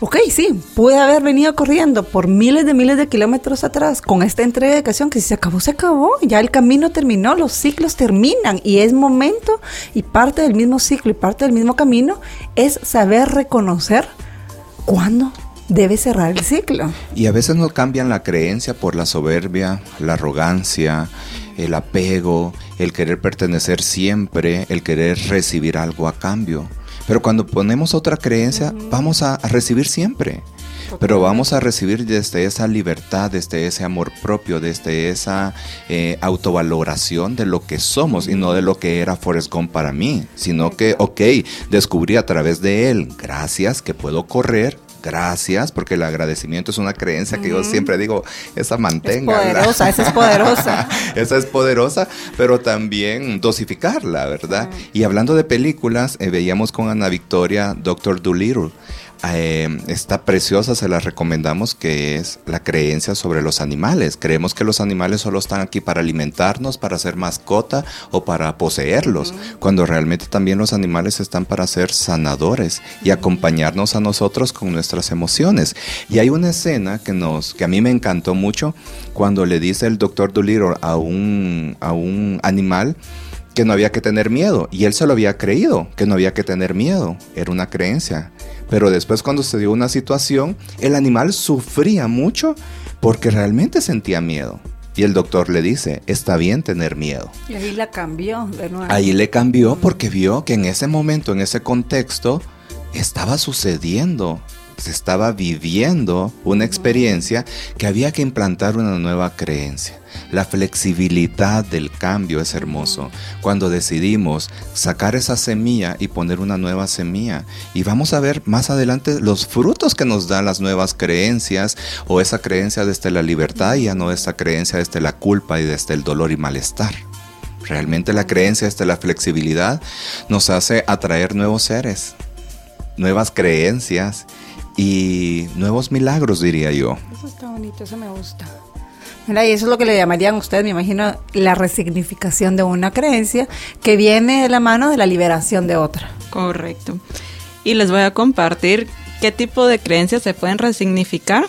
ok, sí, pude haber venido corriendo por miles de miles de kilómetros atrás con esta entrega de educación que si se acabó, se acabó, ya el camino terminó, los ciclos terminan y es momento y parte del mismo ciclo y parte del mismo camino es saber reconocer cuándo debe cerrar el ciclo. Y a veces nos cambian la creencia por la soberbia, la arrogancia, el apego, el querer pertenecer siempre, el querer recibir algo a cambio. Pero cuando ponemos otra creencia, vamos a, a recibir siempre. Pero vamos a recibir desde esa libertad, desde ese amor propio, desde esa eh, autovaloración de lo que somos y no de lo que era Forrest Gump para mí, sino que, ok, descubrí a través de él, gracias que puedo correr, gracias, porque el agradecimiento es una creencia que yo siempre digo, esa mantenga. Es poderosa, esa es poderosa. esa es poderosa, pero también dosificarla, ¿verdad? Y hablando de películas, eh, veíamos con Ana Victoria Doctor Dolittle. Eh, está preciosa, se la recomendamos, que es la creencia sobre los animales. Creemos que los animales solo están aquí para alimentarnos, para ser mascota o para poseerlos, cuando realmente también los animales están para ser sanadores y acompañarnos a nosotros con nuestras emociones. Y hay una escena que, nos, que a mí me encantó mucho cuando le dice el doctor Dolittle a un, a un animal, que no había que tener miedo. Y él se lo había creído, que no había que tener miedo. Era una creencia. Pero después cuando se dio una situación, el animal sufría mucho porque realmente sentía miedo. Y el doctor le dice, está bien tener miedo. Y ahí la cambió de nuevo. Ahí le cambió porque vio que en ese momento, en ese contexto, estaba sucediendo, se estaba viviendo una experiencia que había que implantar una nueva creencia. La flexibilidad del cambio es hermoso. Cuando decidimos sacar esa semilla y poner una nueva semilla. Y vamos a ver más adelante los frutos que nos dan las nuevas creencias o esa creencia desde la libertad y ya no esa creencia desde la culpa y desde el dolor y malestar. Realmente la creencia desde la flexibilidad nos hace atraer nuevos seres, nuevas creencias y nuevos milagros, diría yo. Eso está bonito, eso me gusta. Mira, y eso es lo que le llamarían ustedes, me imagino, la resignificación de una creencia que viene de la mano de la liberación de otra. Correcto. Y les voy a compartir qué tipo de creencias se pueden resignificar.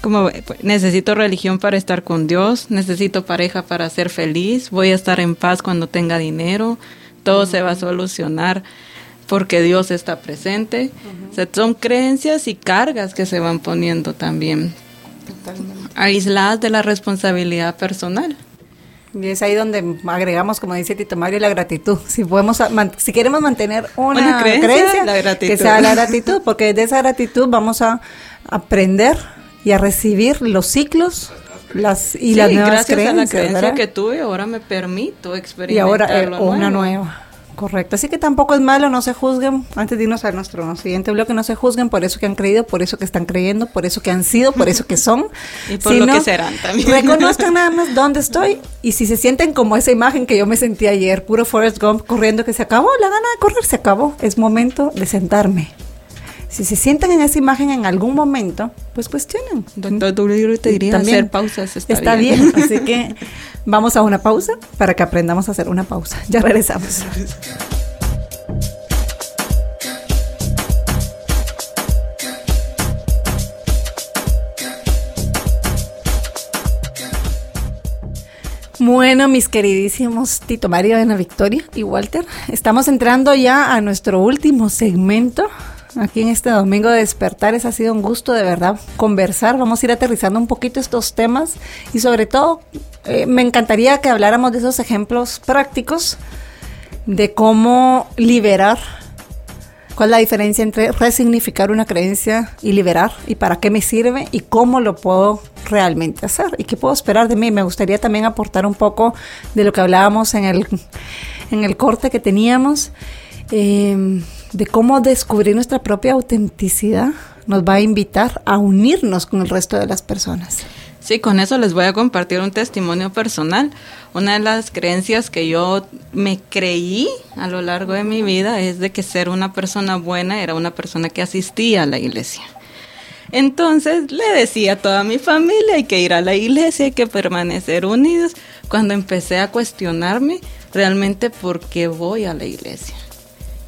Como eh, pues, necesito religión para estar con Dios, necesito pareja para ser feliz, voy a estar en paz cuando tenga dinero, todo se va a solucionar porque Dios está presente. O sea, son creencias y cargas que se van poniendo también, aisladas de la responsabilidad personal. Y es ahí donde agregamos, como dice Tito Mario, la gratitud. Si podemos, si queremos mantener una, Una creencia, creencia, la gratitud. que sea la gratitud, porque de esa gratitud vamos a aprender y a recibir los ciclos las, y Sí, las nuevas gracias a la creencias. creencia ¿verdad? que tuve, ahora me permito y experimentar ahora eh, una nuevo. nueva. Correcto. Así que tampoco es malo, no se juzguen. Antes de irnos a nuestro siguiente bloque, no se juzguen por eso que han creído, por eso que están creyendo, por eso que han sido, por eso que son. Y por lo que serán también. Reconozcan nada más dónde estoy y si se sienten como esa imagen que yo me sentí ayer, puro Forrest Gump corriendo que se acabó, la gana de correr se acabó. Es momento de sentarme. Si se sienten en esa imagen en algún momento, pues cuestionen. Doctor te diría También hacer pausas. Está, Está bien. Así que vamos a una pausa para que aprendamos a hacer una pausa. Ya regresamos. Bueno, mis queridísimos Tito Mario, Ana Victoria y Walter, estamos entrando ya a nuestro último segmento. Aquí en este domingo de despertares ha sido un gusto de verdad conversar. Vamos a ir aterrizando un poquito estos temas y sobre todo eh, me encantaría que habláramos de esos ejemplos prácticos de cómo liberar ¿Cuál es la diferencia entre resignificar una creencia y liberar? ¿Y para qué me sirve? ¿Y cómo lo puedo realmente hacer? ¿Y qué puedo esperar de mí? Me gustaría también aportar un poco de lo que hablábamos en el, en el corte que teníamos, eh, de cómo descubrir nuestra propia autenticidad nos va a invitar a unirnos con el resto de las personas. Sí, con eso les voy a compartir un testimonio personal. Una de las creencias que yo me creí a lo largo de mi vida es de que ser una persona buena era una persona que asistía a la iglesia. Entonces le decía a toda mi familia, hay que ir a la iglesia, hay que permanecer unidos. Cuando empecé a cuestionarme realmente por qué voy a la iglesia,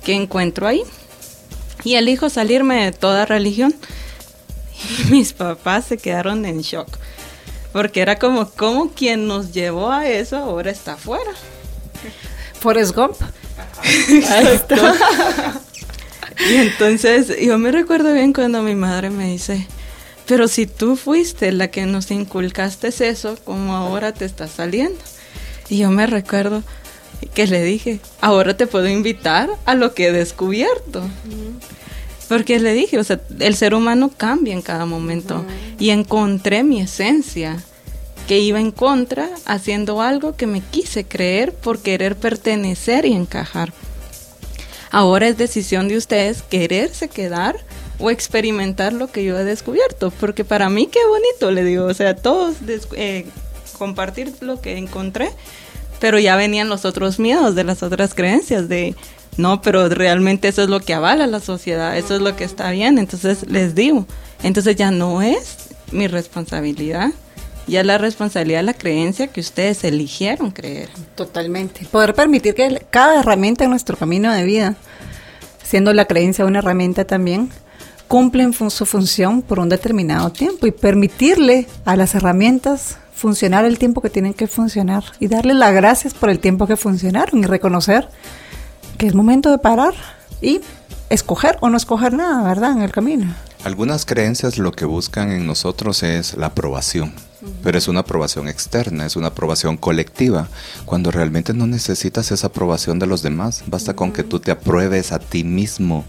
qué encuentro ahí. Y elijo salirme de toda religión. Y mis papás se quedaron en shock. Porque era como, como quien nos llevó a eso ahora está afuera. Forrest Gump. Y entonces yo me recuerdo bien cuando mi madre me dice, pero si tú fuiste la que nos inculcaste eso, como ahora te está saliendo? Y yo me recuerdo que le dije, ahora te puedo invitar a lo que he descubierto. Porque le dije, o sea, el ser humano cambia en cada momento. Y encontré mi esencia, que iba en contra, haciendo algo que me quise creer por querer pertenecer y encajar. Ahora es decisión de ustedes quererse quedar o experimentar lo que yo he descubierto, porque para mí qué bonito, le digo, o sea, todos eh, compartir lo que encontré, pero ya venían los otros miedos de las otras creencias de no, pero realmente eso es lo que avala la sociedad, eso es lo que está bien, entonces les digo, entonces ya no es mi responsabilidad, ya la responsabilidad de la creencia que ustedes eligieron creer. Totalmente. Poder permitir que cada herramienta en nuestro camino de vida, siendo la creencia una herramienta también, cumplen su función por un determinado tiempo y permitirle a las herramientas funcionar el tiempo que tienen que funcionar y darle las gracias por el tiempo que funcionaron y reconocer que es momento de parar y escoger o no escoger nada, ¿verdad? En el camino. Algunas creencias lo que buscan en nosotros es la aprobación, pero es una aprobación externa, es una aprobación colectiva, cuando realmente no necesitas esa aprobación de los demás, basta con que tú te apruebes a ti mismo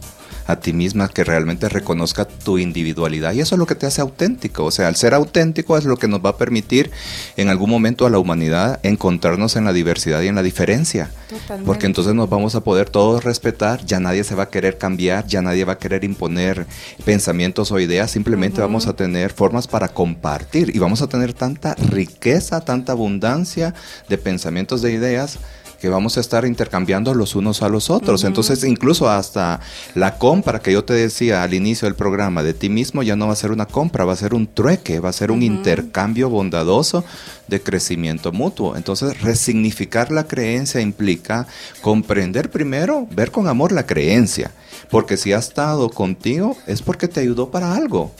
a ti misma, que realmente reconozca tu individualidad. Y eso es lo que te hace auténtico. O sea, al ser auténtico es lo que nos va a permitir en algún momento a la humanidad encontrarnos en la diversidad y en la diferencia. Porque entonces nos vamos a poder todos respetar, ya nadie se va a querer cambiar, ya nadie va a querer imponer pensamientos o ideas, simplemente vamos a tener formas para compartir y vamos a tener tanta riqueza, tanta abundancia de pensamientos, de ideas que vamos a estar intercambiando los unos a los otros. Entonces, incluso hasta la compra que yo te decía al inicio del programa de ti mismo ya no va a ser una compra, va a ser un trueque, va a ser un intercambio bondadoso de crecimiento mutuo. Entonces, resignificar la creencia implica comprender primero, ver con amor la creencia, porque si ha estado contigo es porque te ayudó para algo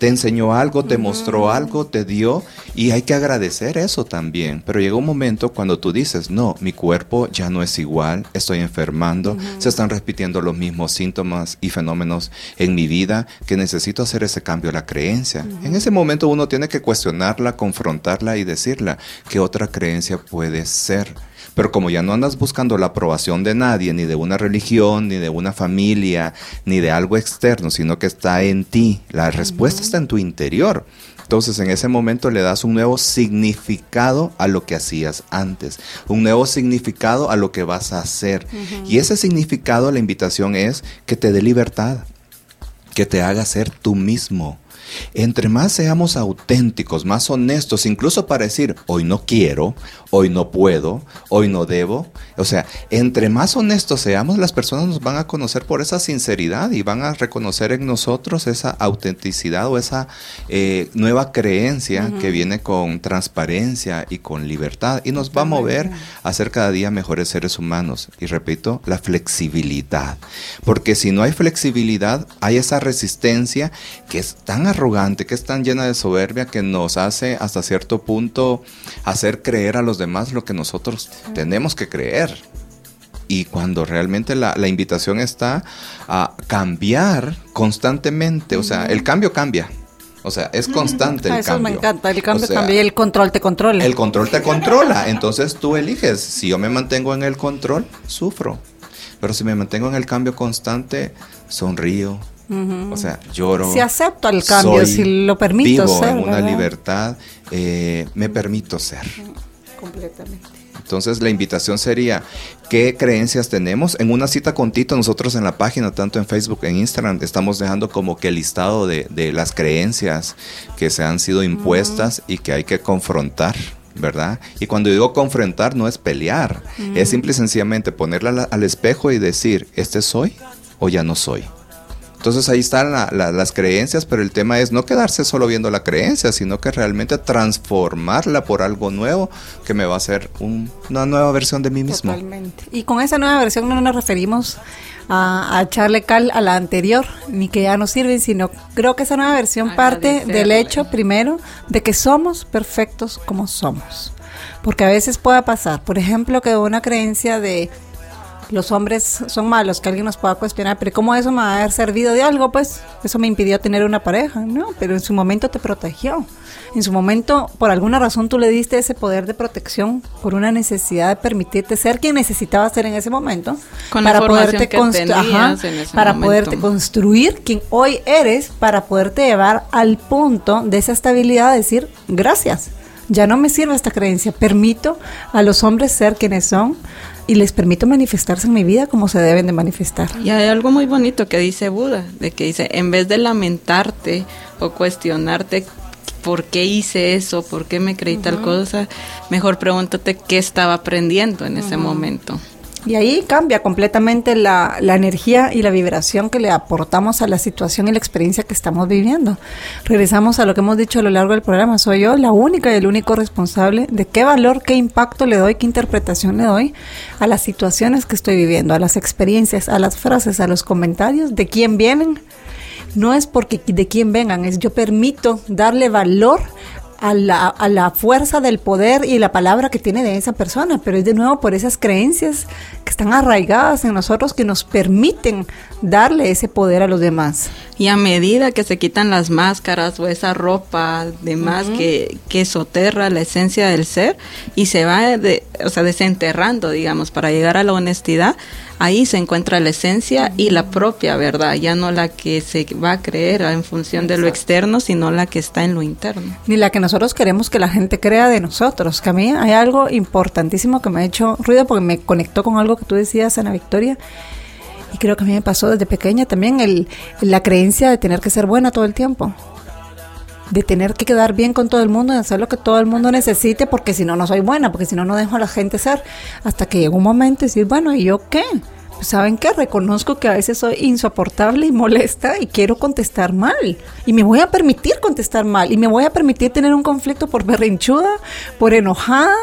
te enseñó algo, te mostró algo, te dio y hay que agradecer eso también. Pero llega un momento cuando tú dices, no, mi cuerpo ya no es igual, estoy enfermando, se están repitiendo los mismos síntomas y fenómenos en mi vida, que necesito hacer ese cambio a la creencia. En ese momento uno tiene que cuestionarla, confrontarla y decirla qué otra creencia puede ser. Pero como ya no andas buscando la aprobación de nadie, ni de una religión, ni de una familia, ni de algo externo, sino que está en ti, la respuesta está en tu interior. Entonces en ese momento le das un nuevo significado a lo que hacías antes, un nuevo significado a lo que vas a hacer. Y ese significado, la invitación es que te dé libertad, que te haga ser tú mismo entre más seamos auténticos, más honestos, incluso para decir, hoy no quiero, hoy no puedo, hoy no debo. O sea, entre más honestos seamos, las personas nos van a conocer por esa sinceridad y van a reconocer en nosotros esa autenticidad o esa eh, nueva creencia que viene con transparencia y con libertad y nos va a mover a ser cada día mejores seres humanos. Y repito, la flexibilidad. Porque si no hay flexibilidad, hay esa resistencia que es tan arrogante, que es tan llena de soberbia que nos hace hasta cierto punto hacer creer a los demás lo que nosotros tenemos que creer. Y cuando realmente la, invitación está a cambiar constantemente, o sea, el cambio cambia. O sea, es constante el Eso cambio. me encanta, el cambio cambia y el control te controla. El control te controla, entonces tú eliges. Si yo me mantengo en el control, sufro. Pero si me mantengo en el cambio constante, sonrío, o sea, lloro. Si acepto el cambio, si lo permito vivo ser. en una ¿verdad? libertad, eh, me permito ser. Completamente. Entonces la invitación sería, ¿qué creencias tenemos? En una cita con Tito, nosotros en la página, tanto en Facebook, en Instagram, estamos dejando como que el listado de, de las creencias que se han sido impuestas y que hay que confrontar. ¿verdad? Y cuando digo confrontar no es pelear, es simple y sencillamente ponerla al espejo y decir, ¿este soy o ya no soy? Entonces ahí están las creencias, pero el tema es no quedarse solo viendo la creencia, sino que realmente transformarla por algo nuevo que me va a hacer una nueva versión de mí mismo. Totalmente. Y con esa nueva versión no nos referimos a, echarle cal a la anterior, ni que ya no sirve, sino creo que esa nueva versión parte del hecho primero de que somos perfectos como somos. Porque a veces puede pasar, por ejemplo, que una creencia de los hombres son malos, que alguien nos pueda cuestionar, pero ¿cómo eso me va a haber servido de algo? Pues eso me impidió tener una pareja, ¿no? Pero en su momento te protegió. En su momento, por alguna razón, tú le diste ese poder de protección por una necesidad de permitirte ser quien necesitabas ser en ese momento. para poderte para poderte construir quien hoy eres, para poderte llevar al punto de esa estabilidad de decir gracias. Ya no me sirve esta creencia. Permito a los hombres ser quienes son, y les permito manifestarse en mi vida como se deben de manifestar. Y hay algo muy bonito que dice Buda, de que dice, en vez de lamentarte o cuestionarte por qué hice eso, por qué me creí tal cosa, mejor pregúntate qué estaba aprendiendo en ese momento. Y ahí cambia completamente la, la, energía y la vibración que le aportamos a la situación y la experiencia que estamos viviendo. Regresamos a lo que hemos dicho a lo largo del programa. Soy yo la única y el único responsable de qué valor, qué impacto le doy, qué interpretación le doy a las situaciones que estoy viviendo, a las experiencias, a las frases, a los comentarios, de quién vienen. No es porque de quién vengan, es yo permito darle valor a la, a la fuerza del poder y la palabra que tiene de esa persona, pero es de nuevo por esas creencias que están arraigadas en nosotros que nos permiten darle ese poder a los demás. Y a medida que se quitan las máscaras o esa ropa de más que, que soterra la esencia del ser y se va de, o sea, desenterrando, digamos, para llegar a la honestidad, ahí se encuentra la esencia y la propia verdad, ya no la que se va a creer en función de lo externo, sino la que está en lo interno. Ni la que nosotros queremos que la gente crea de nosotros. Que a mí hay algo importantísimo que me ha hecho ruido porque me conectó con algo que tú decías, Ana Victoria. Y creo que a mí me pasó desde pequeña también el, la creencia de tener que ser buena todo el tiempo de tener que quedar bien con todo el mundo y hacer lo que todo el mundo necesite, porque si no, no soy buena, porque si no, no dejo a la gente ser. Hasta que llegó un momento y decir, bueno, ¿y yo qué? Pues saben que reconozco que a veces soy insoportable y molesta y quiero contestar mal. Y me voy a permitir contestar mal. Y me voy a permitir tener un conflicto por berrinchuda, por enojada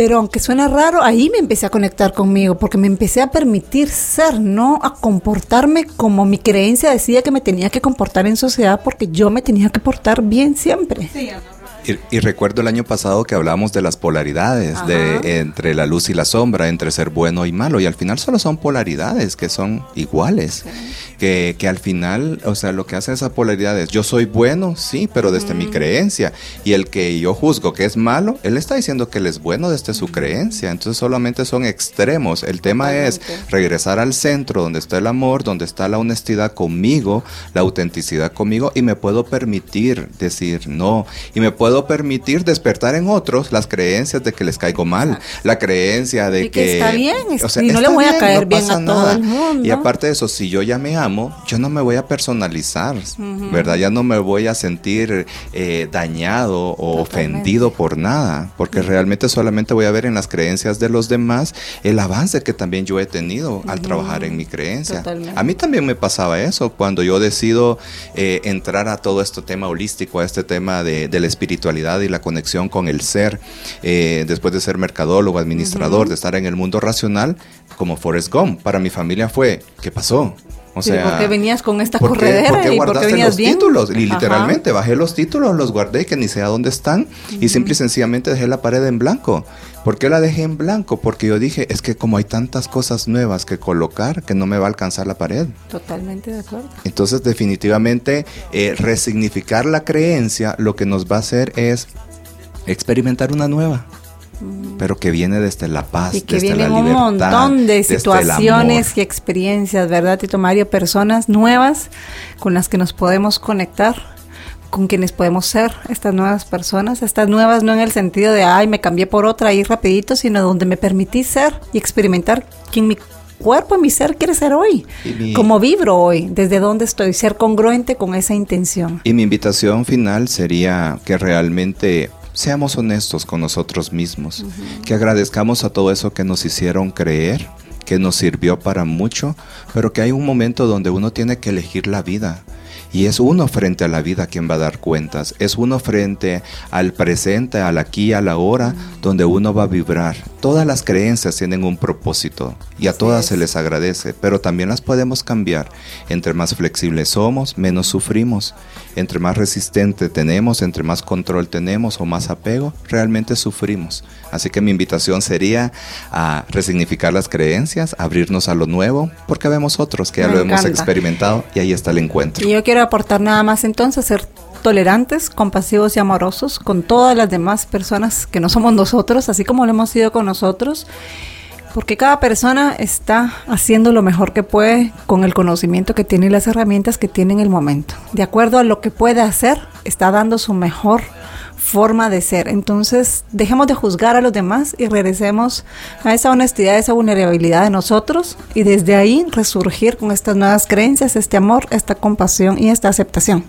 pero aunque suena raro, ahí me empecé a conectar conmigo, porque me empecé a permitir ser, no a comportarme como mi creencia decía que me tenía que comportar en sociedad, porque yo me tenía que portar bien siempre. Sí, y, recuerdo el año pasado que hablábamos de las polaridades, de entre la luz y la sombra, entre ser bueno y malo, y al final solo son polaridades que son iguales, que, que, al final, o sea, lo que hace esa polaridad es, yo soy bueno, sí, pero desde mi creencia, y el que yo juzgo que es malo, él está diciendo que él es bueno desde su creencia, entonces solamente son extremos, el tema es regresar al centro donde está el amor, donde está la honestidad conmigo, la autenticidad conmigo, y me puedo permitir decir no, y me puedo puedo permitir despertar en otros las creencias de que les caigo mal, la creencia de que, está bien, y no le voy a caer bien a todo el mundo. Y aparte de eso, si yo ya me amo, yo no me voy a personalizar, ¿verdad? Ya no me voy a sentir eh, dañado o ofendido por nada, porque realmente solamente voy a ver en las creencias de los demás el avance que también yo he tenido al trabajar en mi creencia. A mí también me pasaba eso cuando yo decido eh, entrar a todo este tema holístico, a este tema de, del espíritu y la conexión con el ser, eh, después de ser mercadólogo, administrador, de estar en el mundo racional, como Forrest Gump. Para mi familia fue, ¿qué pasó? O sea, ¿por qué venías con esta corredera? ¿y guardaste los títulos? Y literalmente bajé los títulos, los guardé, que ni sé a dónde están, y simple y sencillamente dejé la pared en blanco. ¿Por qué la dejé en blanco? Porque yo dije, es que como hay tantas cosas nuevas que colocar, que no me va a alcanzar la pared. Totalmente de acuerdo. Entonces, definitivamente, eh, resignificar la creencia lo que nos va a hacer es experimentar una nueva pero que viene desde la paz, y que desde la libertad, un montón de situaciones y experiencias, ¿verdad, Tito Mario? Personas nuevas con las que nos podemos conectar con quienes podemos ser estas nuevas personas, estas nuevas no en el sentido de, ay, me cambié por otra ahí rapidito, sino donde me permití ser y experimentar quién mi cuerpo y mi ser quiere ser hoy, mi, como vibro hoy, desde dónde estoy, ser congruente con esa intención. Y mi invitación final sería que realmente seamos honestos con nosotros mismos, uh -huh. que agradezcamos a todo eso que nos hicieron creer, que nos sirvió para mucho, pero que hay un momento donde uno tiene que elegir la vida. Y es uno frente a la vida quien va a dar cuentas. Es uno frente al presente, al aquí, a la hora, donde uno va a vibrar. Todas las creencias tienen un propósito y a todas se les agradece, pero también las podemos cambiar. Entre más flexibles somos, menos sufrimos. Entre más resistente tenemos, entre más control tenemos o más apego, realmente sufrimos. Así que mi invitación sería a resignificar las creencias, abrirnos a lo nuevo, porque vemos otros que ya Me lo encanta. hemos experimentado y ahí está el encuentro. Y yo quiero aportar nada más entonces, ser tolerantes, compasivos y amorosos con todas las demás personas que no somos nosotros, así como lo hemos sido con nosotros, porque cada persona está haciendo lo mejor que puede con el conocimiento que tiene y las herramientas que tiene en el momento. De acuerdo a lo que puede hacer, está dando su mejor forma de ser. Entonces, dejemos de juzgar a los demás y regresemos a esa honestidad, a esa vulnerabilidad de nosotros y desde ahí resurgir con estas nuevas creencias, este amor, esta compasión y esta aceptación.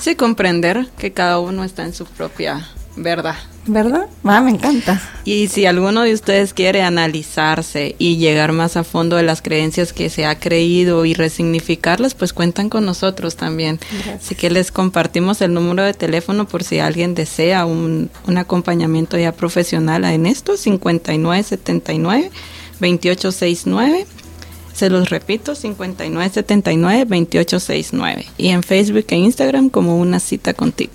Sí, comprender que cada uno está en su propia verdad. ¿Verdad? Ah, me encanta. Y si alguno de ustedes quiere analizarse y llegar más a fondo de las creencias que se ha creído y resignificarlas, pues cuentan con nosotros también. Gracias. Así que les compartimos el número de teléfono por si alguien desea un, un acompañamiento ya profesional en esto, 5979-2869. Se los repito, 5979-2869. Y en Facebook e Instagram como una cita contigo.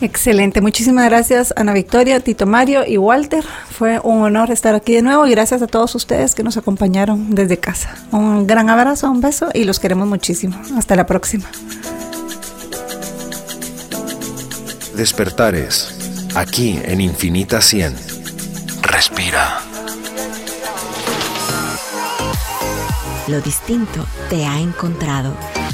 Excelente, muchísimas gracias Ana Victoria, Tito Mario y Walter. Fue un honor estar aquí de nuevo y gracias a todos ustedes que nos acompañaron desde casa. Un gran abrazo, un beso y los queremos muchísimo. Hasta la próxima. Despertares, aquí en Infinita 100. Respira. Lo distinto te ha encontrado.